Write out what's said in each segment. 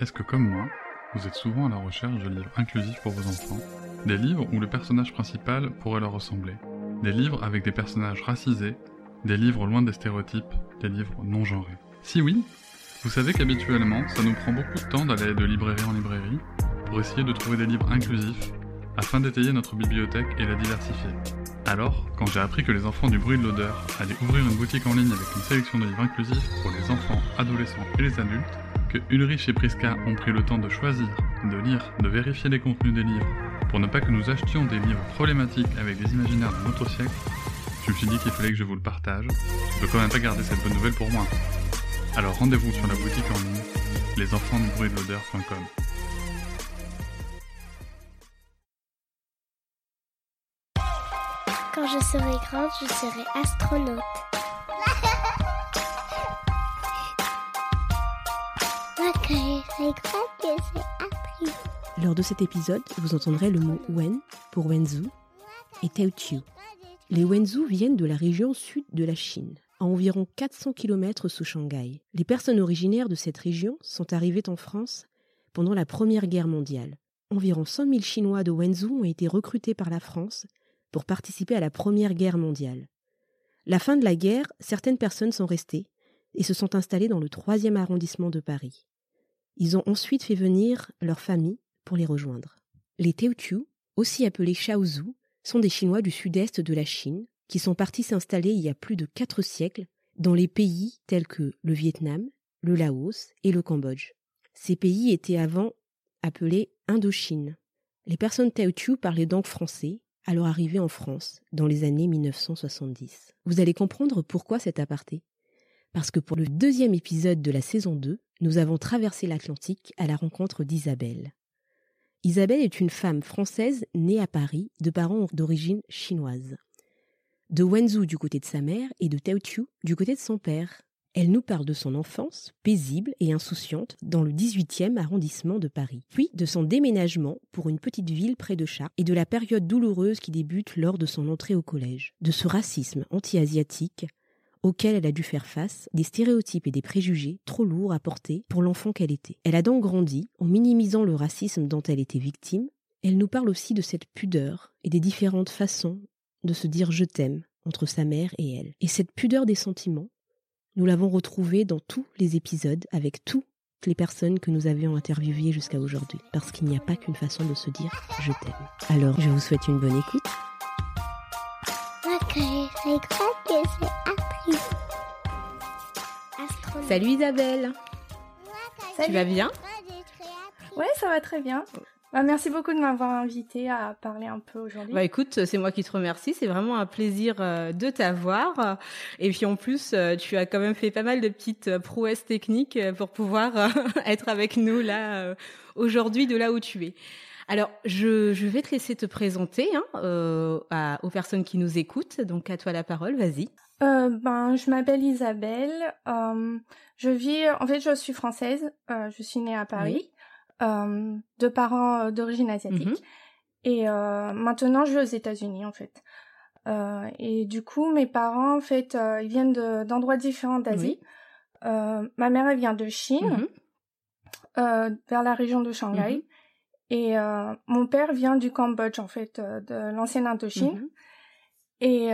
Est-ce que comme moi, vous êtes souvent à la recherche de livres inclusifs pour vos enfants? Des livres où le personnage principal pourrait leur ressembler? Des livres avec des personnages racisés? Des livres loin des stéréotypes? Des livres non genrés? Si oui, vous savez qu'habituellement, ça nous prend beaucoup de temps d'aller de librairie en librairie pour essayer de trouver des livres inclusifs afin d'étayer notre bibliothèque et la diversifier. Alors, quand j'ai appris que les enfants du bruit de l'odeur allaient ouvrir une boutique en ligne avec une sélection de livres inclusifs pour les enfants, adolescents et les adultes, Ulrich et Priska ont pris le temps de choisir, de lire, de vérifier les contenus des livres, pour ne pas que nous achetions des livres problématiques avec des imaginaires de notre siècle, je me suis dit qu'il fallait que je vous le partage. Je peux quand même pas garder cette bonne nouvelle pour moi. Alors rendez-vous sur la boutique en ligne lesenfantsdubruitdelodeur.com. Quand je serai grande, je serai astronaute. Lors de cet épisode, vous entendrez le mot Wen pour Wenzhou et Teochew. Les Wenzhou viennent de la région sud de la Chine, à environ 400 km sous Shanghai. Les personnes originaires de cette région sont arrivées en France pendant la Première Guerre mondiale. Environ 100 000 Chinois de Wenzhou ont été recrutés par la France pour participer à la Première Guerre mondiale. La fin de la guerre, certaines personnes sont restées et se sont installées dans le troisième arrondissement de Paris. Ils ont ensuite fait venir leurs familles pour les rejoindre. Les Teochew, aussi appelés Shaozhou, sont des Chinois du sud-est de la Chine qui sont partis s'installer il y a plus de quatre siècles dans les pays tels que le Vietnam, le Laos et le Cambodge. Ces pays étaient avant appelés Indochine. Les personnes Teochew parlaient donc français à leur arrivée en France dans les années 1970. Vous allez comprendre pourquoi cet aparté. Parce que pour le deuxième épisode de la saison 2, nous avons traversé l'Atlantique à la rencontre d'Isabelle. Isabelle est une femme française née à Paris de parents d'origine chinoise. De Wenzhou du côté de sa mère et de Teochew du côté de son père. Elle nous parle de son enfance, paisible et insouciante, dans le 18e arrondissement de Paris, puis de son déménagement pour une petite ville près de Chartres et de la période douloureuse qui débute lors de son entrée au collège, de ce racisme anti-asiatique auquel elle a dû faire face, des stéréotypes et des préjugés trop lourds à porter pour l'enfant qu'elle était. Elle a donc grandi en minimisant le racisme dont elle était victime. Elle nous parle aussi de cette pudeur et des différentes façons de se dire je t'aime entre sa mère et elle. Et cette pudeur des sentiments, nous l'avons retrouvée dans tous les épisodes avec toutes les personnes que nous avions interviewées jusqu'à aujourd'hui. Parce qu'il n'y a pas qu'une façon de se dire je t'aime. Alors, je vous souhaite une bonne écoute. Salut Isabelle Moi, Tu vas bien. Ouais, ça va très bien. Bah, merci beaucoup de m'avoir invité à parler un peu aujourd'hui. Bah écoute, c'est moi qui te remercie, c'est vraiment un plaisir euh, de t'avoir. Et puis en plus, euh, tu as quand même fait pas mal de petites euh, prouesses techniques pour pouvoir être avec nous là aujourd'hui de là où tu es. Alors, je, je vais te laisser te présenter hein, euh, à- aux personnes qui nous écoutent. Donc, à toi la parole, vas-y. Euh, ben, je m'appelle Isabelle. Euh, je vis, en fait, je suis française. Euh, je suis née à Paris, de parents d'origine asiatique. Mhm. Et maintenant, je vis aux États-Unis, en fait. Et du coup, mes parents, en fait, ils viennent de- d'endroits différents d'Asie. Ma mère, elle vient de Chine, Mhm. vers la région de Shanghai. Mhm. Et mon père vient du Cambodge, en fait, de l'ancienne Indochine. Et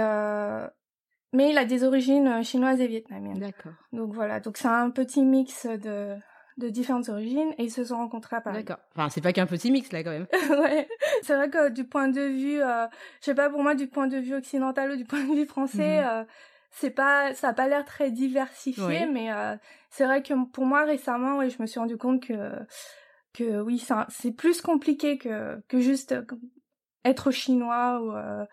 mais il a des origines euh, chinoises et vietnamiennes. D'accord. Donc voilà, donc c'est un petit mix de de différentes origines et ils se sont rencontrés à Paris. D'accord. Enfin, c'est pas qu'un petit mix là quand même. ouais. C'est vrai que du point de vue, euh, je sais pas pour moi du point de vue occidental ou du point de vue français, Mhm. euh, c'est pas, ça a pas l'air très diversifié, Oui. mais euh, c'est vrai que pour moi récemment, ouais, je me suis rendu compte que que oui, c'est plus compliqué que que juste être chinois ou euh,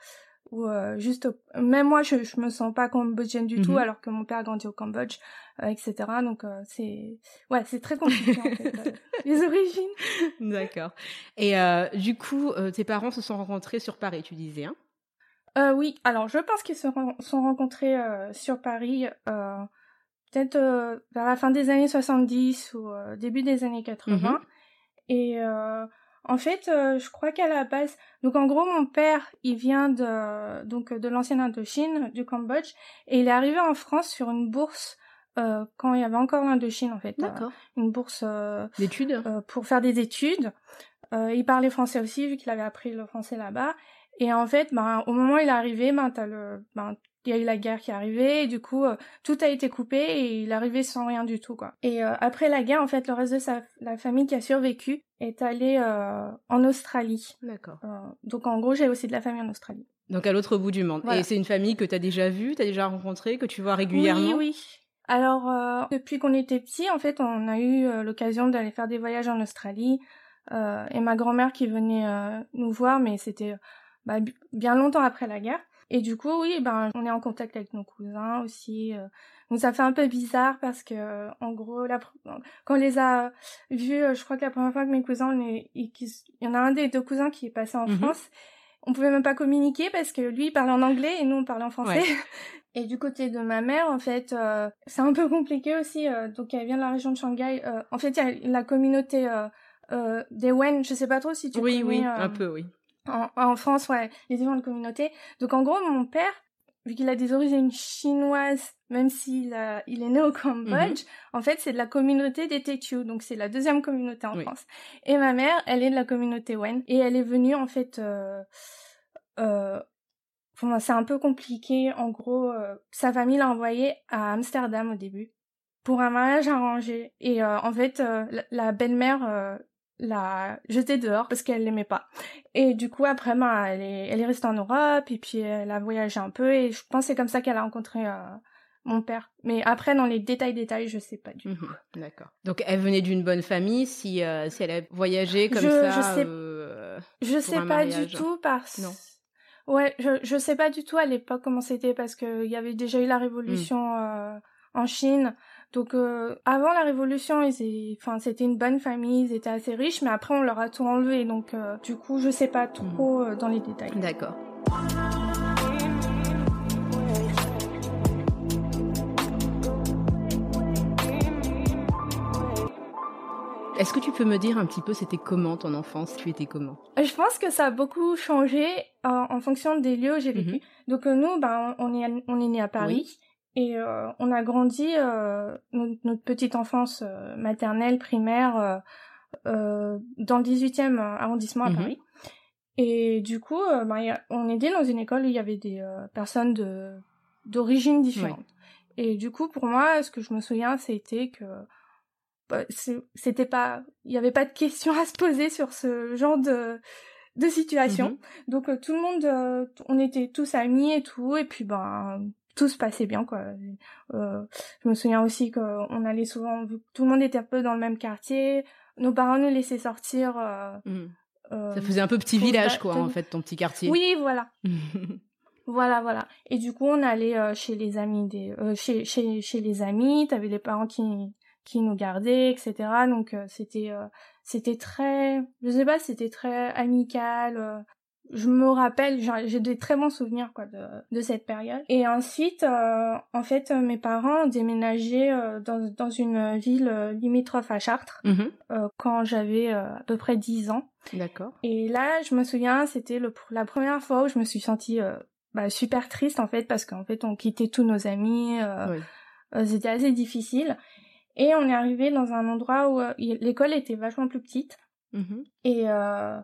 ou euh, juste même moi je, je me sens pas cambodgienne du tout Mhm. alors que mon père a grandi au Cambodge euh, etc donc euh, c'est ouais c'est très compliqué en fait les origines D'accord. Et du coup, tes parents se sont rencontrés sur Paris, tu disais, hein? Oui alors je pense qu'ils se sont rencontrés sur Paris peut-être vers la fin des années 70 ou début des années 80 Mhm. et en fait euh, je crois qu'à la base donc en gros mon père il vient de donc de l'ancienne Indochine du Cambodge et il est arrivé en France sur une bourse euh, quand il y avait encore l'Indochine en fait euh, D'accord. une bourse euh, D'études euh, pour faire des études. Euh, il parlait français aussi, vu qu'il avait appris le français là-bas. Et en fait, ben, au moment où il est arrivé, ben, t'as le, ben, il y a eu la guerre qui est arrivée, et du coup, euh, tout a été coupé, et il arrivé sans rien du tout, quoi. Et euh, après la guerre, en fait, le reste de sa, la famille qui a survécu est allé euh, en Australie. D'accord. Donc, en gros, j'ai aussi de la famille en Australie. Donc à l'autre bout du monde. Voilà. Et c'est une famille que tu as déjà vue, tu as déjà rencontrée, que tu vois régulièrement? Oui, oui. Alors, depuis qu'on était petit, en fait, on a eu l'occasion d'aller faire des voyages en Australie. et ma grand-mère qui venait nous voir, mais c'était bah, bi- bien longtemps après la guerre. Et du coup, oui, ben, on est en contact avec nos cousins aussi. euh. donc ça fait un peu bizarre parce que, euh, en gros, la, quand on les a vus, euh, je crois que la première fois que mes cousins, on est- il il y en a un des deux cousins qui est passé en Mhm. France. On pouvait même pas communiquer parce que lui il parlait en anglais et nous on parlait en français. Ouais. Et du côté de ma mère, en fait, euh, c'est un peu compliqué aussi. euh, donc, elle vient de la région de Shanghai. euh, en fait, il y a la communauté euh, euh, des Wen. Je sais pas trop si tu Oui, connais. oui, euh, un peu, oui. En, en France, ouais, les différentes communautés. Donc, en gros, mon père, vu qu'il a des origines chinoises, même s'il a, il est né au Cambodge, en fait, c'est de la communauté des Tetu. Donc, c'est la deuxième communauté en Oui. France. Et ma mère, elle est de la communauté Wen. Et elle est venue, en fait, euh, euh, c'est un peu compliqué. En gros, euh, sa famille l'a envoyé à Amsterdam au début pour un mariage arrangé. Et euh, en fait, euh, la, la belle-mère euh, l'a jetée dehors parce qu'elle l'aimait pas. Et du coup, après, ben, elle est, elle est restée en Europe et puis elle a voyagé un peu. Et je pense que c'est comme ça qu'elle a rencontré euh, mon père. Mais après, dans les détails, détails, je sais pas du tout. Mhm, D'accord. Donc elle venait d'une bonne famille, si, euh, si elle a voyagé comme Je- ça. je sais- euh, Je sais pas du tout parce Non. Ouais, je je sais pas du tout à l'époque comment c'était parce que il y avait déjà eu la révolution Mm. euh, en Chine. Donc euh, avant la révolution, ils étaient- enfin c'était une bonne famille, ils étaient assez riches, mais après on leur a tout enlevé. Donc euh, du coup, je sais pas trop euh, dans les détails. D'accord. Est-ce que tu peux me dire un petit peu c'était comment ton enfance? Tu étais comment? Je pense que ça a beaucoup changé en fonction des lieux où j'ai vécu. Mhm. Donc euh, nous, ben, on est on est né à Paris et euh, on a grandi euh, notre, notre petite enfance euh, maternelle, primaire dans le 18e arrondissement à Mhm. Paris. Et du coup, ben, a- on était dans une école où il y avait des personnes de d'origines différentes. Et du coup, pour moi, ce que je me souviens, c'était que bah, c'était pas, il y avait pas de questions à se poser sur ce genre de de situation. Mhm. Donc tout le monde, on était tous amis et tout, et puis ben tout se passait bien quoi. Euh, je me souviens aussi qu'on allait souvent, vu que tout le monde était un peu dans le même quartier, nos parents nous laissaient sortir. euh, Mhm. euh, Ça faisait un peu petit village quoi en fait ton petit quartier. Oui, voilà. Voilà, voilà. Et du coup, on allait euh, chez les amis des, euh, chez, chez, chez les amis. T'avais les parents qui, qui nous gardaient, etc. Donc euh, c'était, euh, c'était très, je sais pas, c'était très amical. Je me rappelle, j'ai des très bons souvenirs quoi de, de cette période. Et ensuite, euh, en fait, euh, mes parents ont déménagé euh, dans, dans une ville euh, limitrophe à Chartres Mhm. euh, quand j'avais euh, à peu près 10 ans. D'accord. Et là, je me souviens, c'était le, la première fois où je me suis sentie euh, bah, super triste en fait parce qu'en fait on quittait tous nos amis, euh, Oui. euh, c'était assez difficile. Et on est arrivé dans un endroit où l'école était vachement plus petite Mhm. et euh,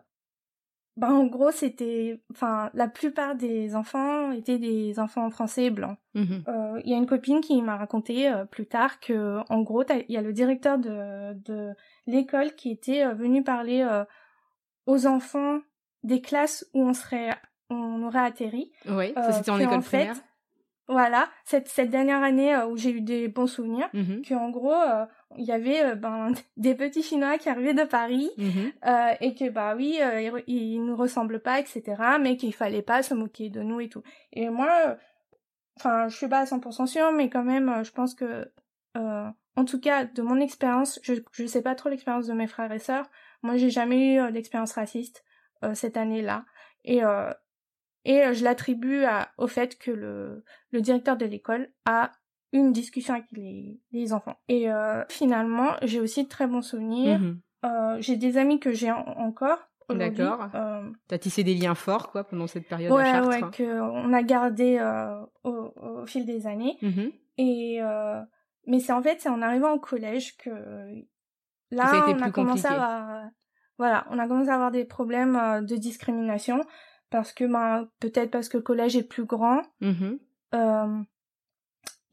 bah en gros c'était, enfin la plupart des enfants étaient des enfants français blancs. Mhm. Euh, Il y a une copine qui m'a raconté euh, plus tard que en gros il y a le directeur de, de l'école qui était euh, venu parler aux enfants des classes où on serait on aurait atterri. Oui, ça c'était en école en fait, primaire. voilà, cette, cette dernière année où j'ai eu des bons souvenirs, que en gros, il y avait euh, ben, des petits Chinois qui arrivaient de Paris Mhm. euh, et que bah oui, euh, ils, ils nous ressemblent pas, etc. Mais qu'il fallait pas se moquer de nous et tout. Et moi, enfin, je suis pas à 100% sûre, mais quand même, euh, je pense que, euh, en tout cas, de mon expérience, je je sais pas trop l'expérience de mes frères et sœurs. Moi, j'ai jamais eu euh, d'expérience raciste euh, cette année-là, et euh, et je l'attribue au fait que le le directeur de l'école a une discussion avec les, les enfants. Et euh, finalement, j'ai aussi de très bons souvenirs. Mhm. Euh, j'ai des amis que j'ai en- encore. D'accord. Euh, T'as tissé des liens forts, quoi, pendant cette période à ouais, Chartres. ouais, que on a gardé au, au fil des années. Mhm. Et mais c'est en fait c'est en arrivant au collège que là ça a été on a commencé à avoir, voilà, on a commencé à avoir des problèmes de discrimination parce que ben peut-être parce que le collège est plus grand. Mhm. euh,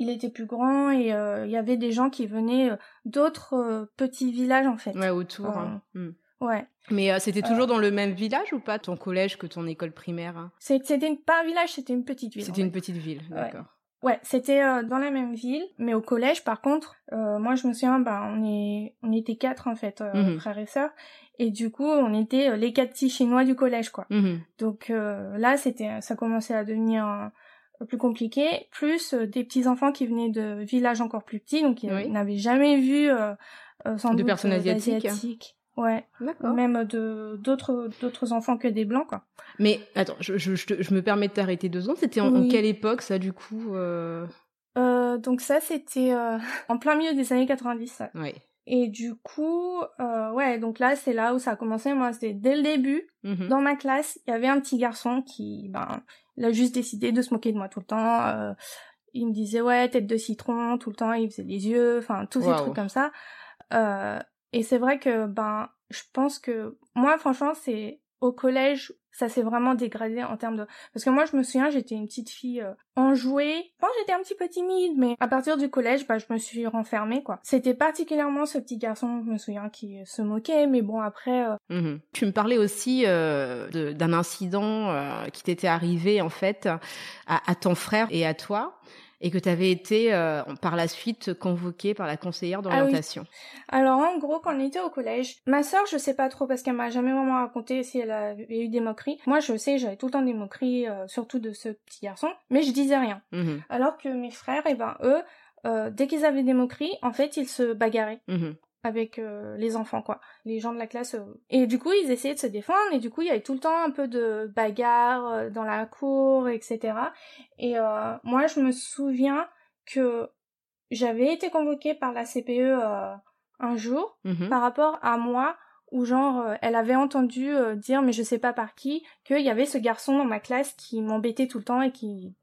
il était plus grand et euh, il y avait des gens qui venaient euh, d'autres euh, petits villages en fait. Ouais, autour. Hein. Mhm. Ouais. Mais c'était toujours dans le même village ou pas, ton collège que ton école primaire hein? C'était pas un village, c'était une petite ville. C'était fait. une petite ville, d'accord. Ouais, c'était euh, dans la même ville, mais au collège, par contre, euh, moi je me souviens, bah on est, on était quatre en fait, euh, Mhm. frères et sœurs, et du coup on était les quatre petits chinois du collège quoi. Mhm. Donc là c'était, ça commençait à devenir plus compliqué, plus euh, des petits enfants qui venaient de villages encore plus petits, donc ils Oui. n'avaient jamais vu euh, euh, sans De doute, personnes asiatiques. d'Asiatiques. Ouais, D'accord. même de d'autres d'autres enfants que des blancs quoi. Mais attends, je, je, je, te- je me permets de t'arrêter deux secondes. C'était en, en Oui. quelle époque ça du coup euh... Euh, donc ça c'était euh, en plein milieu des années 90. ça. Ouais. Et du coup, ouais, donc là, c'est là où ça a commencé. Moi, c'était dès le début. Mhm. Dans ma classe, il y avait un petit garçon qui, ben, il a juste décidé de se moquer de moi tout le temps. Euh, il me disait, ouais, tête de citron, tout le temps, il faisait les yeux, enfin, tous ces trucs comme ça. Euh, et c'est vrai que, ben, je pense que, moi, franchement, c'est au collège, ça s'est vraiment dégradé en termes de... Parce que moi, je me souviens, j'étais une petite fille euh, enjouée. Bon, j'étais un petit peu timide, mais à partir du collège, bah, je me suis renfermée. C'était particulièrement ce petit garçon, je me souviens, qui euh, se moquait, mais bon, après... euh, Mhm. Tu me parlais aussi euh, d'un incident qui t'était arrivé en fait à ton frère et à toi et que tu avais été euh, par la suite convoqué par la conseillère Ah oui. d'orientation. Alors en gros, quand on était au collège, ma sœur, je sais pas trop parce qu'elle m'a jamais vraiment raconté si elle avait eu des moqueries. Moi, je sais, j'avais tout le temps des moqueries, euh, surtout de ce petit garçon, mais je disais rien. Mhm. Alors que mes frères, eh ben eux, euh, dès qu'ils avaient des moqueries, en fait, ils se bagarraient Mhm. Avec euh, les enfants, quoi, les gens de la classe. euh. Et du coup, ils essayaient de se défendre, et du coup, il y avait tout le temps un peu de bagarre euh, dans la cour, etc. Et euh, moi, je me souviens que j'avais été convoquée par la CPE euh, un jour Mhm. par rapport à moi où genre elle avait entendu dire mais je sais pas par qui qu'il y avait ce garçon dans ma classe qui m'embêtait tout le temps et qui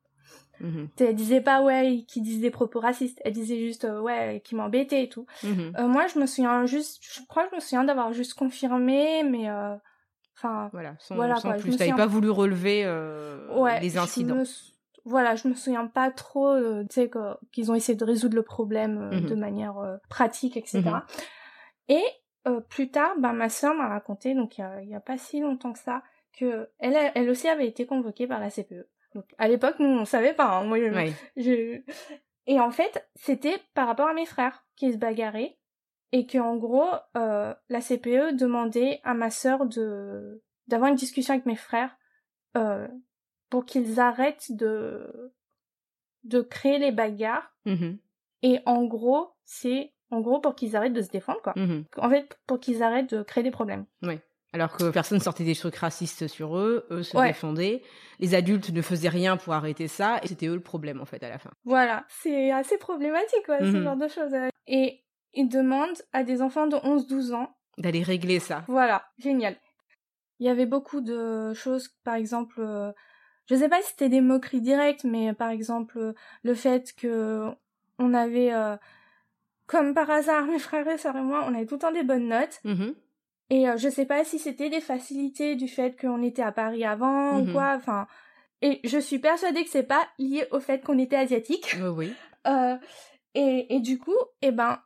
Mhm. elle disait pas ouais qui disait des propos racistes elle disait juste euh, ouais qui m'embêtait et tout Mhm. Euh, moi je me souviens juste je crois que je me souviens d'avoir juste confirmé mais euh, enfin Voilà, sans, Voilà, sans quoi, je plus. T'avais souviens- pas voulu relever euh, ouais les je incidents. me sou- voilà je me souviens pas trop tu sais qu'ils ont essayé de résoudre le problème de manière euh, pratique etc et euh, plus tard ben ma sœur m'a raconté donc il y y a pas si longtemps que ça que elle elle aussi avait été convoquée par la CPE donc à l'époque nous on savait pas hein, moi je- Ouais. je... Et en fait, c'était par rapport à mes frères qui se bagarraient et que en gros, euh, la CPE demandait à ma sœur de d'avoir une discussion avec mes frères euh, pour qu'ils arrêtent de de créer les bagarres. Mhm. Et en gros, c'est en gros pour qu'ils arrêtent de se défendre quoi. Mhm. En fait, pour qu'ils arrêtent de créer des problèmes. Alors que personne sortait des trucs racistes sur eux, eux se Ouais. défendaient. Les adultes ne faisaient rien pour arrêter ça, et c'était eux le problème en fait à la fin. Voilà, c'est assez problématique quoi, ce Mhm. genre de choses. Et ils demandent à des enfants de 11-12 ans D'aller régler ça. Voilà, génial. Il y avait beaucoup de choses, par exemple, euh, je sais pas si c'était des moqueries directes, mais par exemple euh, le fait que on avait, euh, comme par hasard, mes frères et sœurs et moi, on avait tout le temps des bonnes notes. Mhm. Et euh, je sais pas si c'était des facilités du fait qu'on était à Paris avant Mhm. ou quoi. Enfin, et je suis persuadée que c'est pas lié au fait qu'on était asiatique. Oui, oui. Euh, et, et du coup, eh ben,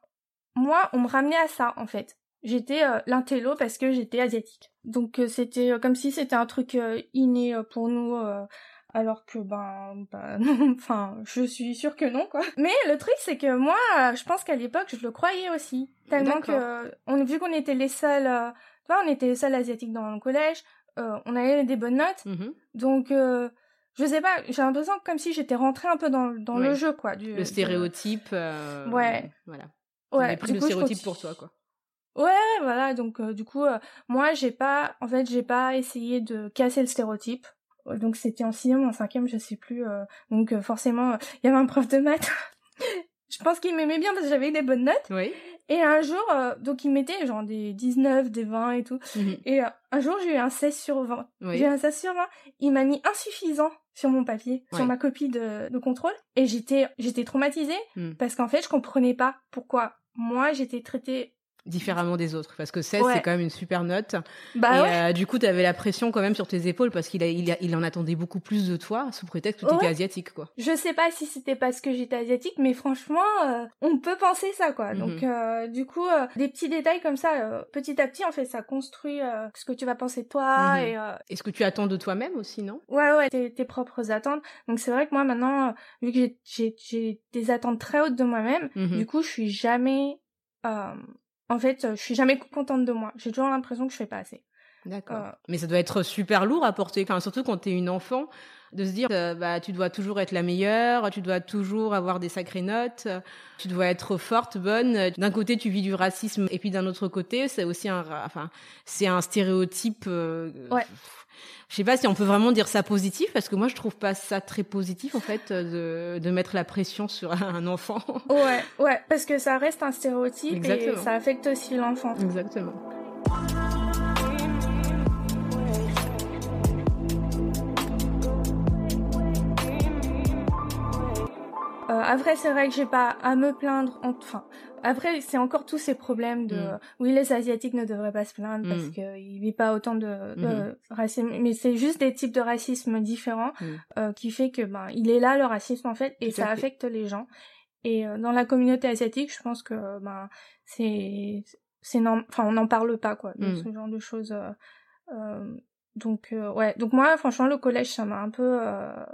moi, on me ramenait à ça, en fait. J'étais euh, l'intello parce que j'étais asiatique. Donc euh, c'était euh, comme si c'était un truc inné pour nous alors que ben, ben non, enfin, je suis sûre que non quoi. Mais le truc c'est que moi, je pense qu'à l'époque, je le croyais aussi, tellement que on vu qu'on était les seuls, euh, tu vois, on était les seuls asiatiques dans le collège, euh, on avait des bonnes notes, Mhm. donc euh, je sais pas, j'ai l'impression comme si j'étais rentrée un peu dans dans Ouais. le jeu quoi. Du, Le stéréotype. euh, Ouais. Voilà. Ouais. pris du le coup, stéréotype pour toi, quoi. Ouais, voilà. Donc euh, du coup, moi, j'ai pas, en fait, j'ai pas essayé de casser le stéréotype. Euh, Donc c'était en sixième en cinquième, je sais plus. euh, donc euh, forcément, il y avait un prof de maths. je pense qu'il m'aimait bien parce que j'avais eu des bonnes notes. Oui. Et un jour, euh, donc il mettait genre des 19, des 20 et tout. Mhm. Et euh, un jour, j'ai eu un 16 sur 20. Oui. J'ai eu un 16 sur 20. Il m'a mis insuffisant sur mon papier, sur ma copie de, de contrôle. Et j'étais, j'étais traumatisée Mm. parce qu'en fait, je comprenais pas pourquoi moi j'étais traitée. Différemment des autres, parce que 16, Ouais. c'est quand même une super note. Bah et ouais. euh, du coup, t'avais la pression quand même sur tes épaules parce qu'il a, il a- il en attendait beaucoup plus de toi, sous prétexte que t'étais Ouais. asiatique, quoi. Je sais pas si c'était parce que j'étais asiatique, mais franchement, euh, on peut penser ça, quoi. Mhm. Donc, euh, du coup, des petits détails comme ça, petit à petit, en fait, ça construit ce que tu vas penser de toi Mhm. et Et ce que tu attends de toi-même aussi, non? Ouais, ouais, tes, tes propres attentes. Donc, c'est vrai que moi, maintenant, vu que j'ai- des attentes très hautes de moi-même, Mhm. du coup, je suis jamais, euh, en fait, euh, je suis jamais contente de moi. J'ai toujours l'impression que je fais pas assez. D'accord. Euh, Mais ça doit être super lourd à porter, enfin, surtout quand t'es une enfant, de se dire, euh, bah, tu dois toujours être la meilleure, tu dois toujours avoir des sacrées notes, tu dois être forte, bonne. D'un côté, tu vis du racisme, et puis d'un autre côté, c'est aussi un, enfin, c'est un stéréotype. euh, Ouais. Je sais pas si on peut vraiment dire ça positif, parce que moi, je trouve pas ça très positif, en fait, de, de mettre la pression sur un enfant. Ouais, ouais, parce que ça reste un stéréotype Exactement. et ça affecte aussi l'enfant. Exactement. Après, c'est vrai que j'ai pas à me plaindre. Enfin, après, c'est encore tous ces problèmes de Mm. oui, les asiatiques ne devraient pas se plaindre parce Mm. qu'ils vivent pas autant de, de Mhm. racisme. Mais c'est juste des types de racisme différents Mm. euh, qui fait que ben il est là le racisme en fait et Tout ça fait. affecte les gens. Et euh, dans la communauté asiatique, je pense que ben c'est c'est enfin on n'en parle pas quoi de ce genre de choses. euh, euh, donc euh, ouais, donc moi franchement le collège ça m'a un peu euh,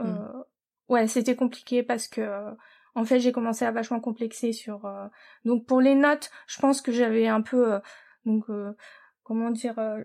euh. Ouais c'était compliqué parce que euh, en fait j'ai commencé à vachement complexer sur euh, donc pour les notes je pense que j'avais un peu euh, donc euh, comment dire euh,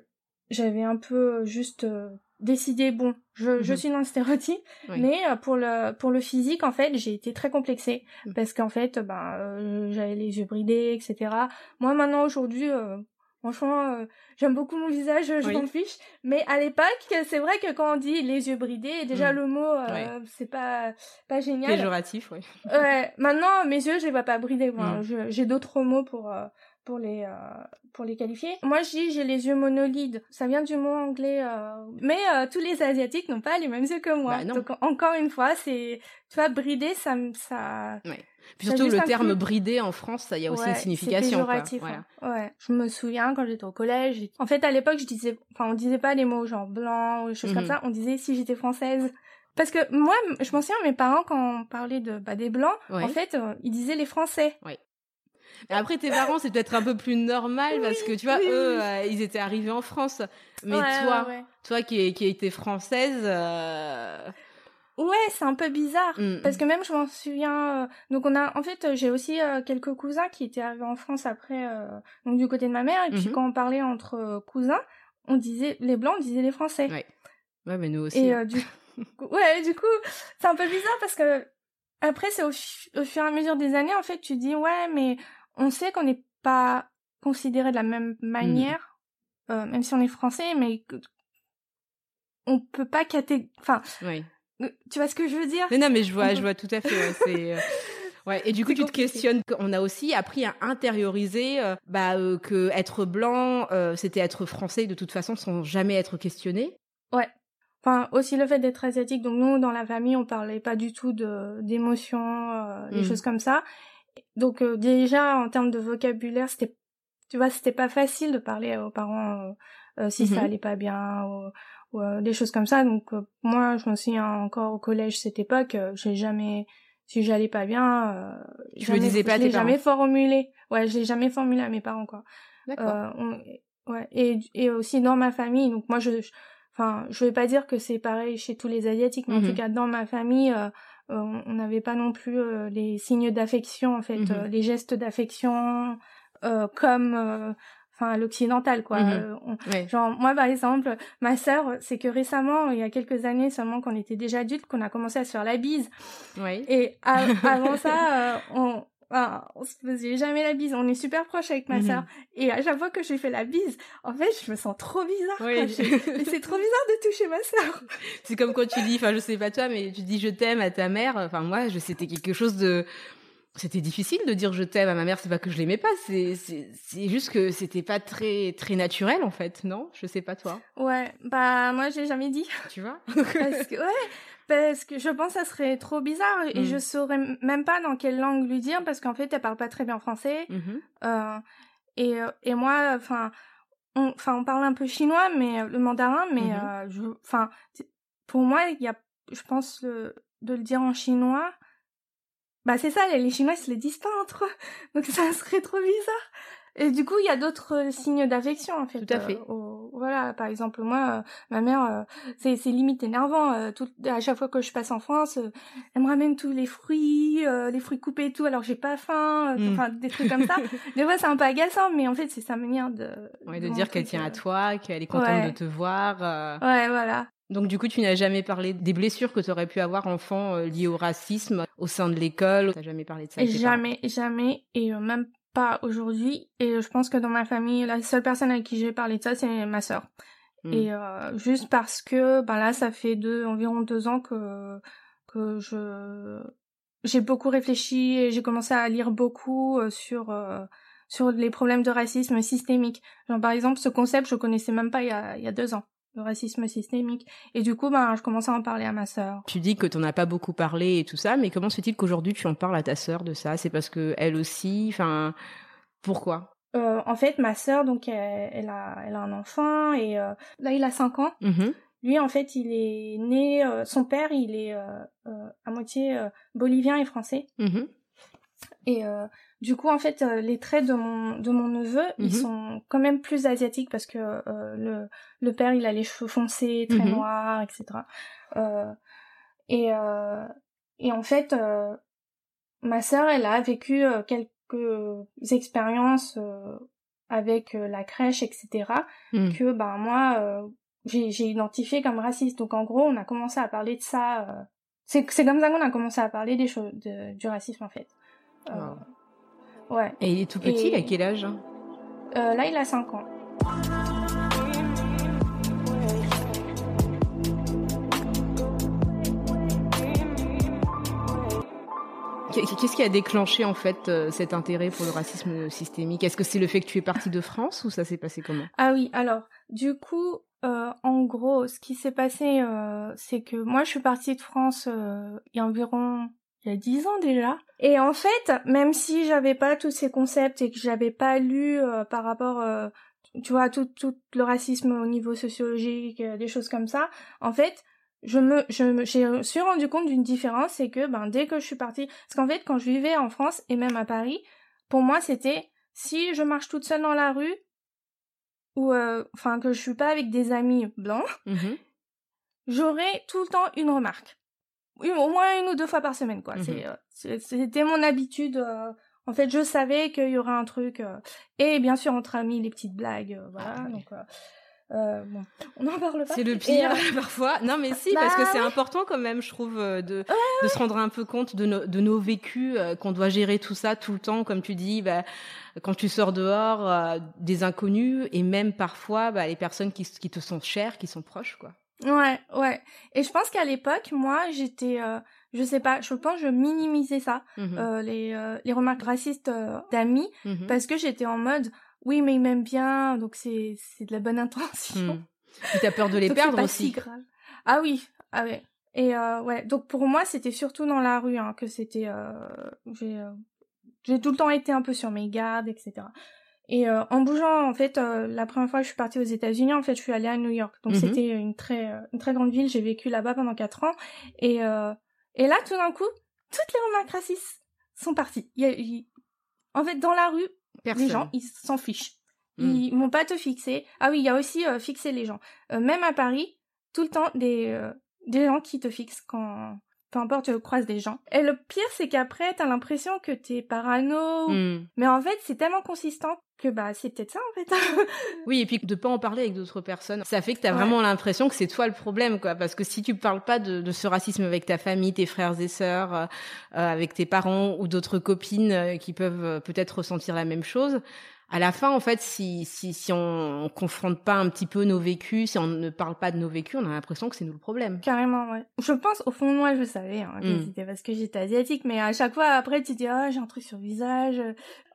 j'avais un peu euh, juste euh, décidé bon je, je Mhm. suis dans le stéréotype Oui. mais euh, pour le pour le physique en fait j'ai été très complexée Mhm. parce qu'en fait ben euh, j'avais les yeux bridés etc moi maintenant aujourd'hui euh, Franchement, euh, j'aime beaucoup mon visage, je Oui. m'en fiche. Mais à l'époque, c'est vrai que quand on dit les yeux bridés, déjà Mm. le mot, euh, Ouais. c'est pas pas génial. Péjoratif, oui. Ouais, maintenant mes yeux, je les vois pas bridés. Mm. J'ai d'autres mots pour euh, pour les euh, pour les qualifier. Moi, je dis j'ai les yeux monolides. Ça vient du mot anglais. euh, Mais euh, tous les asiatiques n'ont pas les mêmes yeux que moi. Bah. Donc encore une fois, c'est tu vois bridé, ça me ça. Puis Ça surtout, le terme bridé en France, ça y a aussi Ouais, une signification. quoi. péjoratif, Voilà. hein. Ouais. Je me souviens quand j'étais au collège. En fait, à l'époque, je disais, enfin, on disait pas les mots genre blanc ou des choses Mhm. comme ça. On disait si j'étais française. Parce que moi, je m'en souviens, mes parents, quand on parlait de, bah, des blancs, Ouais. en fait, euh, ils disaient les français. Mais Après, tes parents, c'est peut-être un peu plus normal parce que tu vois, oui, eux, oui. euh, ils étaient arrivés en France. Mais Ouais, toi, ouais, ouais. toi qui, qui étais française, euh, Ouais, c'est un peu bizarre. Mm. Parce que même, je m'en souviens. euh, donc, on a, en fait, j'ai aussi euh, quelques cousins qui étaient arrivés en France après, euh, donc du côté de ma mère. Et puis, Mhm. quand on parlait entre euh, cousins, on disait les blancs, on disait les français. Ouais. ouais, mais nous aussi. Et hein. du ouais, du coup, c'est un peu bizarre parce que après, c'est au fur et à mesure des années, en fait, tu dis ouais, mais on sait qu'on n'est pas considéré de la même manière, euh, même si on est français, mais on peut pas caté, enfin, Ouais. euh, tu vois ce que je veux dire? Mais non, mais je vois, je vois tout à fait. ouais, euh, Ouais, et du coup, tu te questionnes. On a aussi appris à intérioriser euh, bah, euh, que être blanc, euh, c'était être français de toute façon sans jamais être questionné. Enfin, aussi le fait d'être asiatique. Donc nous, dans la famille, on parlait pas du tout de d'émotions, des Mm. choses comme ça. Donc euh, déjà, en termes de vocabulaire, c'était, tu vois, c'était pas facile de parler aux parents euh, euh, si ça allait pas bien ou, ou, euh, des choses comme ça. Donc euh, moi, je me souviens encore au collège cette époque, euh, j'ai jamais, si j'allais pas bien, euh, le jamais- disais pas à je l'ai jamais formulé. Ouais, je l'ai jamais formulé à mes parents quoi. D'accord. Euh, on- ouais, et, et aussi dans ma famille. Donc moi, je, je- enfin, je vais pas dire que c'est pareil chez tous les asiatiques, mais en tout cas dans ma famille, euh, on n'avait pas non plus euh, les signes d'affection en fait, Mhm. euh, les gestes d'affection euh, comme, euh, enfin, l'occidental quoi. Mhm. Euh, on-. Genre moi par exemple, ma sœur, c'est que récemment, il y a quelques années seulement qu'on était déjà adultes, qu'on a commencé à se faire la bise. Ouais. Et a- avant ça, euh, on, enfin, on se faisait jamais la bise. On est super proches avec ma Mhm. sœur. Et à chaque fois que je lui fais la bise, en fait, je me sens trop bizarre. Oui. Mais c'est trop bizarre de toucher ma sœur. C'est comme quand tu dis, enfin, je sais pas toi, mais tu dis je t'aime à ta mère. Enfin, moi, je, c'était quelque chose de, c'était difficile de dire je t'aime à ma mère. C'est pas que je l'aimais pas, c'est, c'est, c'est juste que c'était pas très, très naturel, en fait, non? Je sais pas toi. Ouais, bah moi j'ai jamais dit. Tu vois? Parce que ouais, parce que je pense que ça serait trop bizarre et Mm. je saurais m- même pas dans quelle langue lui dire parce qu'en fait elle parle pas très bien français. Mhm. Euh, et, euh, et moi, enfin, on, enfin, on parle un peu chinois, mais euh, le mandarin, mais euh, je, enfin, pour moi, il y a, je pense le, de le dire en chinois. Bah c'est ça, les, les Chinois ils se le disent pas entre eux, donc ça serait trop bizarre. Et du coup, il y a d'autres euh, signes d'affection en fait. Tout à fait. euh, au- voilà, par exemple moi, euh, ma mère, euh, c'est c'est limite énervant. tout, à chaque fois que je passe en France, elle me ramène tous les fruits, les fruits coupés et tout, alors j'ai pas faim, euh, Mm. enfin des trucs comme ça. Des fois, c'est un peu agaçant, mais en fait, c'est sa manière de. Ouais, de dire qu'elle tient à toi, qu'elle est contente Ouais. de te voir. Ouais, voilà. Donc du coup, tu n'as jamais parlé des blessures que tu aurais pu avoir enfant euh, liées au racisme au sein de l'école? T'as jamais parlé de ça. avec Jamais, jamais, et euh, même pas aujourd'hui. Et je pense que dans ma famille, la seule personne avec qui j'ai parlé de ça, c'est ma sœur. Mm. Et euh, juste parce que, ben là, ça fait deux, environ deux ans que que je j'ai beaucoup réfléchi et j'ai commencé à lire beaucoup euh, sur euh, sur les problèmes de racisme systémique. Genre par exemple, ce concept, je connaissais même pas il y a il y a deux ans, le racisme systémique. Et du coup, ben je commençais à en parler à ma sœur. Tu dis que tu n'en as pas beaucoup parlé et tout ça, mais comment se fait-il qu'aujourd'hui tu en parles à ta sœur de ça? C'est parce que elle aussi, enfin, pourquoi? Euh, en fait, ma sœur, donc, elle, elle a, elle a un enfant et euh, là, il a 5 ans. Mhm. Lui, en fait, il est né. euh, son père, il est à moitié bolivien et français. Mhm. Et du coup, en fait, euh, les traits de mon de mon neveu, ils Mhm. sont quand même plus asiatiques parce que euh, le le père, il a les cheveux foncés, très Mhm. noirs, etc. Euh, et euh, et en fait, euh, ma sœur, elle a vécu euh, quelques expériences euh, avec la crèche, etc. Mm. Que ben moi, euh, j'ai j'ai identifié comme raciste. Donc en gros, on a commencé à parler de ça. euh, c'est c'est comme ça qu'on a commencé à parler des choses de, du racisme en fait. Euh, Ouais. Et il est tout petit, Et- il a quel âge Euh, là, il a 5 ans. Qu'est- Qu'est-ce qui a déclenché en fait euh, cet intérêt pour le racisme systémique? Est-ce que c'est le fait que tu es partie de France ou ça s'est passé comment? Ah oui, alors, du coup, euh, en gros, ce qui s'est passé, euh, c'est que moi, je suis partie de France euh, il y a environ il y a 10 ans déjà. Et en fait, même si j'avais pas tous ces concepts et que j'avais pas lu euh, par rapport, euh, tu vois, tout, tout le racisme au niveau sociologique, euh, des choses comme ça, en fait, je me, je me, j'ai suis rendu compte d'une différence, c'est que, ben, dès que je suis partie, parce qu'en fait, quand je vivais en France et même à Paris, pour moi, c'était, si je marche toute seule dans la rue, ou, euh, enfin, que je suis pas avec des amis blancs, Mhm. j'aurais tout le temps une remarque. Oui, au moins une ou deux fois par semaine, quoi. Mhm. C'est, euh, c'est- c'était mon habitude. euh, en fait, je savais qu'il y aurait un truc. euh, et bien sûr, entre amis, les petites blagues, euh, voilà. Ah. Donc, euh, euh, bon, on n'en parle pas. C'est le pire euh, parfois. Non mais si, Bah parce que c'est ouais. important quand même, je trouve, euh, de, de se rendre un peu compte de, nos- de nos vécus, euh, qu'on doit gérer tout ça tout le temps, comme tu dis, bah, quand tu sors dehors, euh, des inconnus et même parfois bah, les personnes qui, qui te sont chères, qui sont proches, quoi. Ouais, ouais. Et je pense qu'à l'époque, moi, j'étais, euh, je sais pas, je pense que je minimisais ça, Mhm. euh, les, euh, les remarques racistes euh, d'amis, Mhm. parce que j'étais en mode, oui, mais il m'aime bien, donc c'est, c'est de la bonne intention. Mhm. Et t'as peur de les Donc, c'est perdre pas aussi. si grave. Ah oui, ah ouais. Et euh, ouais, donc pour moi, c'était surtout dans la rue hein, que c'était. Euh, j'ai, euh, j'ai tout le temps été un peu sur mes gardes, etc. Et euh, en bougeant, en fait, euh, la première fois que je suis partie aux États-Unis, en fait, je suis allée à New York. Donc Mhm. c'était une très, euh, une très grande ville. J'ai vécu là-bas pendant quatre ans. Et euh, et là, tout d'un coup, toutes les remarques racistes sont parties. Il y a- il- En fait, dans la rue, Personne. les gens, ils s'en fichent. Mm. Ils m'ont pas te fixer. Ah oui, il y a aussi euh, fixer les gens. Euh, même à Paris, tout le temps des des gens qui te fixent quand peu importe, tu croises des gens. Et le pire, c'est qu'après, t'as l'impression que t'es parano. Hmm. Mais en fait, c'est tellement consistant que bah c'est peut-être ça en fait. oui, et puis de pas en parler avec d'autres personnes, ça fait que t'as Ouais. vraiment l'impression que c'est toi le problème, quoi. Parce que si tu parles pas de, de ce racisme avec ta famille, tes frères et sœurs, euh, euh, avec tes parents ou d'autres copines euh, qui peuvent euh, peut-être ressentir la même chose, à la fin, en fait, si si si on, on confronte pas un petit peu nos vécus, si on ne parle pas de nos vécus, on a l'impression que c'est nous le problème. Carrément, ouais. Je pense, au fond de moi, je savais hein, que Mm. c'était parce que j'étais asiatique, mais à chaque fois, après, tu dis, ah, j'ai un truc sur le visage.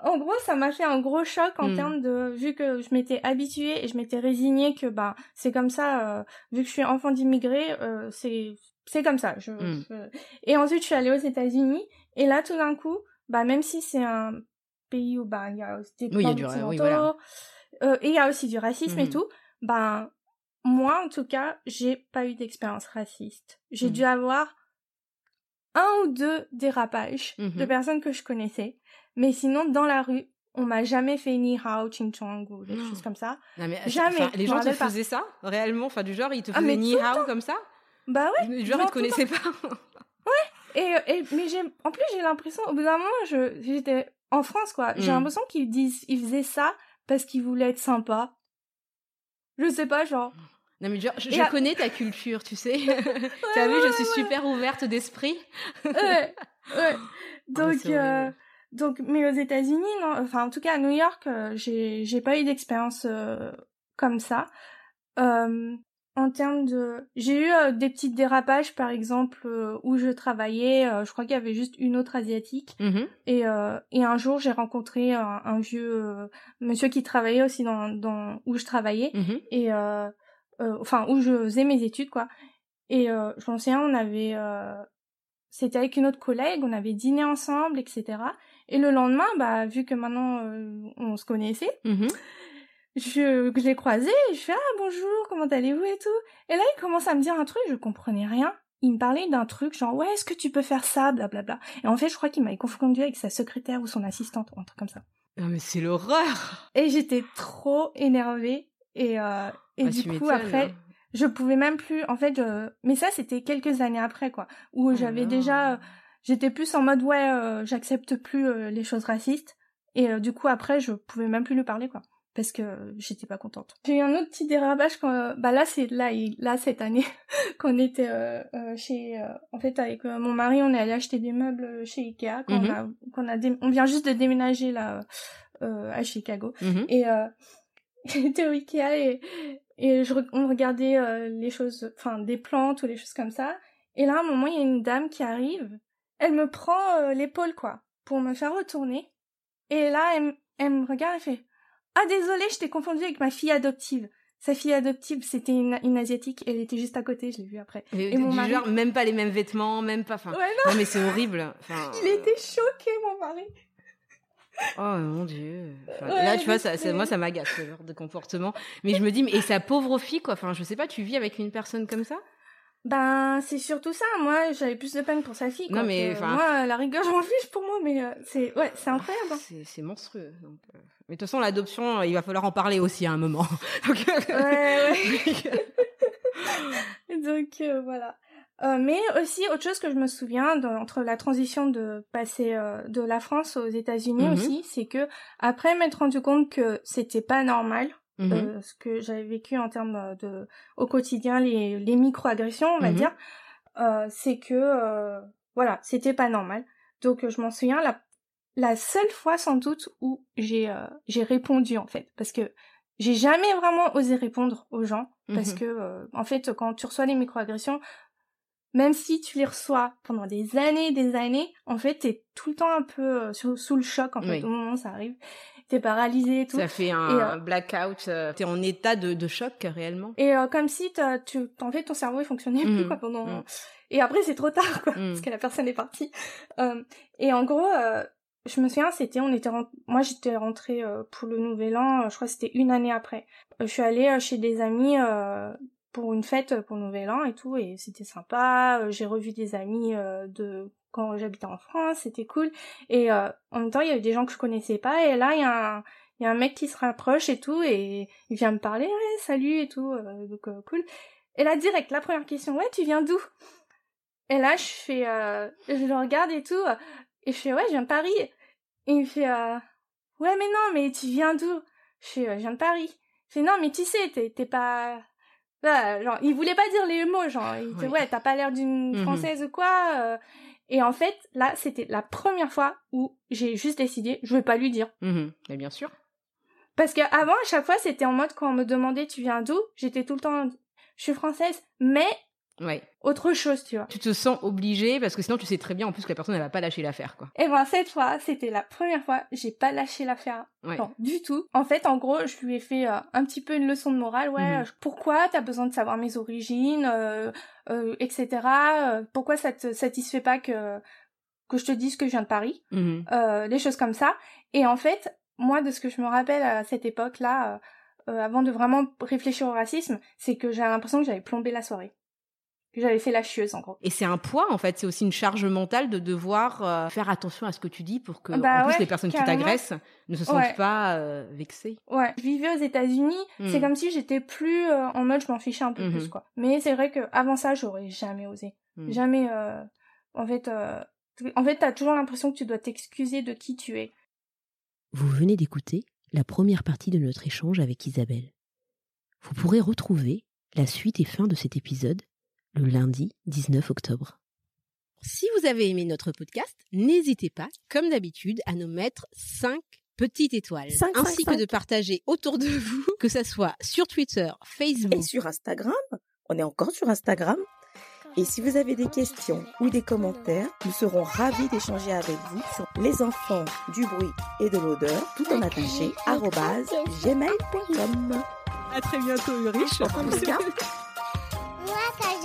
En gros, ça m'a fait un gros choc en Mm. termes de, vu que je m'étais habituée et je m'étais résignée que, bah, c'est comme ça, euh, vu que je suis enfant d'immigrés, euh, c'est, c'est comme ça. Je, Mm. je- Et ensuite, je suis allée aux États-Unis, et là, tout d'un coup, bah, même si c'est un pays où, bah, il y a aussi des Oui, il y a blancs du- oui, occidentaux, voilà. euh, et il y a aussi du racisme et Mhm. tout, ben, moi, en tout cas, j'ai pas eu d'expérience raciste. J'ai Mhm. dû avoir un ou deux dérapages Mhm. de personnes que je connaissais. Mais sinon, dans la rue, on m'a jamais fait ni hao, ching chong ou des choses comme ça. Non, mais, Jamais, enfin, les gens te pas. faisaient ça réellement, enfin du genre ils te Ah, faisaient ni hao comme ça, Bah ouais. genre ils te connaissaient pas? Et, et mais j'ai, en plus, j'ai l'impression, au bout d'un moment, je, j'étais en France, quoi. J'ai Mm. l'impression qu'ils disent, ils faisaient ça parce qu'ils voulaient être sympas. Je sais pas, genre. Non mais genre, je, Et je à- connais ta culture, tu sais. T'as vu, je suis super ouverte d'esprit. ouais, ouais. Donc, euh, donc, mais aux États-Unis, non. Enfin, en tout cas, à New York, euh, j'ai, j'ai pas eu d'expérience euh, comme ça. En termes de, j'ai eu euh, des petits dérapages, par exemple, euh, où je travaillais. euh, je crois qu'il y avait juste une autre asiatique. Mhm. Et, et un jour, j'ai rencontré un, un vieux monsieur qui travaillait aussi dans, dans où je travaillais Mhm. et enfin où je faisais mes études quoi. Et je m'en souviens, on avait, c'était avec une autre collègue, on avait dîné ensemble, etc. Et le lendemain, bah vu que maintenant on se connaissait, Mhm. Je, je l'ai croisé, et je fais ah bonjour, comment allez-vous et tout. Et là il commence à me dire un truc, je comprenais rien. Il me parlait d'un truc genre ouais est-ce que tu peux faire ça, blablabla. Et en fait je crois qu'il m'avait confondu avec sa secrétaire ou son assistante ou un truc comme ça. Non mais c'est l'horreur. Et j'étais trop énervée et euh, et Bah, du coup après hein. je pouvais même plus en fait je... mais ça c'était quelques années après quoi où Oh j'avais déjà euh, j'étais plus en mode ouais euh, j'accepte plus euh, les choses racistes et euh, du coup après je pouvais même plus lui parler quoi parce que euh, j'étais pas contente. J'ai eu un autre petit dérapage quand euh, bah là c'est là là cette année qu'on était euh, euh, chez euh, en fait avec mon mari on est allé acheter des meubles chez Ikea quand Mhm. a qu'on a dé- on vient juste de déménager là euh, à Chicago Mhm. et euh, j'étais au Ikea et, et je, on regardait les choses, enfin des plantes ou les choses comme ça. Et là, à un moment, il y a une dame qui arrive. Elle me prend l'épaule, quoi, pour me faire retourner. Et là, elle, elle me regarde et fait « Ah, désolée, je t'ai confondu avec ma fille adoptive. » Sa fille adoptive, c'était une, une asiatique. Elle était juste à côté, je l'ai vue après. Mais Et mon mari- genre même pas les mêmes vêtements, même pas. Enfin, Ouais, non, non mais c'est horrible. Enfin, il était choqué, mon mari. Oh mon dieu. Enfin, Ouais, là, tu vois, ça, moi, ça m'agace ce genre de comportement. Mais je me dis, mais et sa pauvre fille, quoi. Enfin, je sais pas, tu vis avec une personne comme ça? Ben, c'est surtout ça. Moi, j'avais plus de peine pour sa fille. Quoi, Non, mais, que Moi, la rigueur, je m'en fiche pour moi, mais euh, c'est ouais, c'est incroyable. hein. C'est c'est monstrueux. donc, euh. Mais de toute façon, l'adoption, il va falloir en parler aussi à un moment. Donc, Ouais, ouais. Donc euh, voilà. Euh, mais aussi autre chose que je me souviens de- entre la transition de passer euh, de la France aux États-Unis Mhm. aussi, c'est que après m'être rendu compte que c'était pas normal Mhm. euh, ce que j'avais vécu en termes euh, de au quotidien les les micro-agressions on va Mhm. dire, euh, c'est que euh, voilà c'était pas normal. Donc euh, je m'en souviens la la seule fois sans doute où j'ai euh, j'ai répondu en fait parce que j'ai jamais vraiment osé répondre aux gens parce Mhm. que euh, en fait quand tu reçois les microagressions même si tu les reçois pendant des années des années en fait t'es tout le temps un peu euh, sous, sous le choc en fait Oui. au moment où ça arrive t'es paralysé et tout Ça fait un, Et, euh, blackout. euh, T'es en état de, de choc réellement? et euh, comme si t'as- tu en fait ton cerveau il fonctionnait plus Mhm. quoi pendant Mhm. et après c'est trop tard quoi parce que la personne est partie Euh, et en gros euh, je me souviens c'était on était moi j'étais rentrée euh, pour le nouvel an euh, je crois que c'était une année après. Euh, je suis allée chez des amis pour une fête pour le nouvel an et tout et c'était sympa. J'ai revu des amis de quand j'habitais en France c'était cool. Et euh, en même temps il y avait des gens que je connaissais pas et là il y a un il y a un mec qui se rapproche et tout et il vient me parler ouais salut et tout euh, donc euh, cool. Et là, direct, la première question, ouais, tu viens d'où? Et là, je fais, euh, je le regarde et tout, et je fais, ouais, je viens de Paris. Et il fait, euh, ouais, mais non, mais tu viens d'où? Je fais, je viens de Paris. Je fais, non, mais tu sais, t'es pas... genre, il voulait pas dire les mots, genre, il dit, ouais, t'as pas l'air d'une mhm. française ou quoi et en fait, là, c'était la première fois où j'ai juste décidé, je vais pas lui dire. Mmh mais bien sûr. Parce qu'avant, à chaque fois, c'était en mode quand on me demandait tu viens d'où, j'étais tout le temps, je suis française, mais Ouais. Autre chose, tu vois. Tu te sens obligé parce que sinon tu sais très bien en plus que la personne elle va pas lâcher l'affaire quoi. Et ben cette fois, c'était la première fois, j'ai pas lâché l'affaire. Non, du tout. En fait, en gros, je lui ai fait euh, un petit peu une leçon de morale. Ouais, mhm. pourquoi t'as besoin de savoir mes origines, euh, euh, etc. pourquoi ça te satisfait pas que que je te dise que je viens de Paris, mhm. des choses comme ça. Et en fait, moi, de ce que je me rappelle à cette époque-là, avant de vraiment réfléchir au racisme, c'est que j'avais l'impression que j'avais plombé la soirée j'avais fait la chieuse en gros. Et c'est un poids en fait, c'est aussi une charge mentale de devoir euh, faire attention à ce que tu dis pour que bah en plus les personnes qui t'agressent ne se sentent pas euh, vexées. Ouais, je vivais aux États-Unis, c'est hmm. comme si j'étais plus euh, en mode je m'en fichais un peu plus mhm. quoi. Mais c'est vrai que avant ça, j'aurais jamais osé. Hmm. Jamais en fait en fait, t'as toujours l'impression que tu dois t'excuser de qui tu es. Vous venez d'écouter la première partie de notre échange avec Isabelle. Vous pourrez retrouver la suite et fin de cet épisode le lundi 19 octobre. Si vous avez aimé notre podcast, n'hésitez pas, comme d'habitude, à nous mettre 5 petites étoiles, ainsi que de partager autour de vous, que ce soit sur Twitter, Facebook et sur Instagram. On est encore sur Instagram. Et si vous avez des questions ou des commentaires, nous serons ravis d'échanger avec vous sur les enfants du bruit et de l'odeur, tout en attaché, gmail.com. À très bientôt, Ulrich.